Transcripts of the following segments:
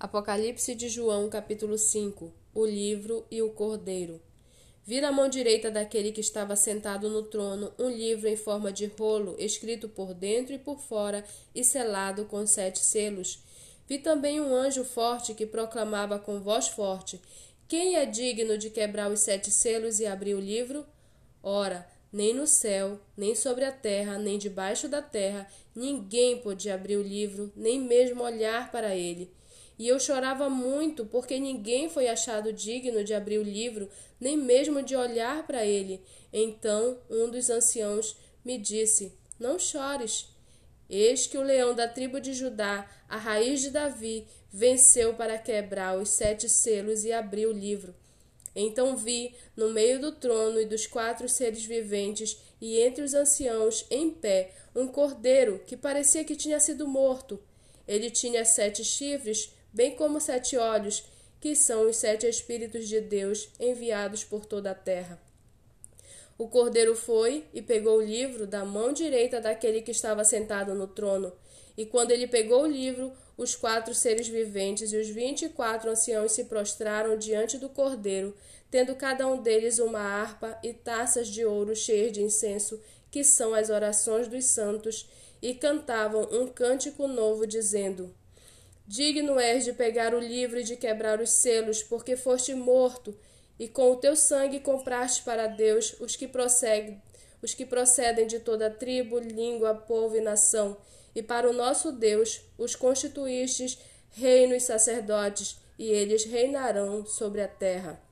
Apocalipse de João, capítulo 5 O livro e o cordeiro. Vi na mão direita daquele que estava sentado no trono um livro em forma de rolo, escrito por dentro e por fora e selado com sete selos. Vi também um anjo forte que proclamava com voz forte: Quem é digno de quebrar os sete selos e abrir o livro? Ora, nem no céu, nem sobre a terra, nem debaixo da terra, ninguém podia abrir o livro, nem mesmo olhar para ele. E eu chorava muito, porque ninguém foi achado digno de abrir o livro, nem mesmo de olhar para ele. Então um dos anciãos me disse: Não chores. Eis que o leão da tribo de Judá, a raiz de Davi, venceu para quebrar os sete selos e abrir o livro. Então vi, no meio do trono e dos quatro seres viventes, e entre os anciãos, em pé, um cordeiro que parecia que tinha sido morto. Ele tinha sete chifres bem como sete olhos, que são os sete Espíritos de Deus enviados por toda a terra. O cordeiro foi e pegou o livro da mão direita daquele que estava sentado no trono. E quando ele pegou o livro, os quatro seres viventes e os vinte e quatro anciãos se prostraram diante do cordeiro, tendo cada um deles uma harpa e taças de ouro cheias de incenso, que são as orações dos santos, e cantavam um cântico novo, dizendo: Digno és de pegar o livro e de quebrar os selos, porque foste morto, e com o teu sangue compraste para Deus os que prosseguem, os que procedem de toda tribo, língua, povo e nação, e para o nosso Deus os constituístes reino e sacerdotes, e eles reinarão sobre a terra.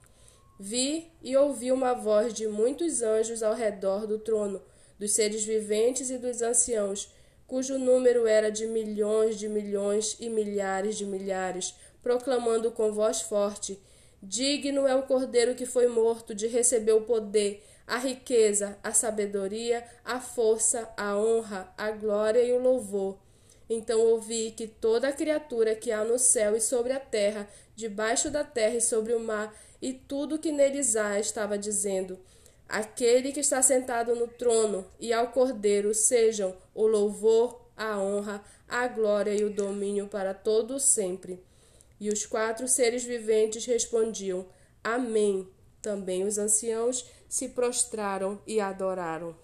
Vi e ouvi uma voz de muitos anjos ao redor do trono, dos seres viventes e dos anciãos, cujo número era de milhões de milhões e milhares de milhares, proclamando com voz forte: Digno é o cordeiro que foi morto de receber o poder, a riqueza, a sabedoria, a força, a honra, a glória e o louvor. Então ouvi que toda criatura que há no céu e sobre a terra, debaixo da terra e sobre o mar, e tudo que neles há, estava dizendo: aquele que está sentado no trono e ao Cordeiro sejam o louvor, a honra, a glória e o domínio para todo sempre. E os quatro seres viventes respondiam: Amém. Também os anciãos se prostraram e adoraram.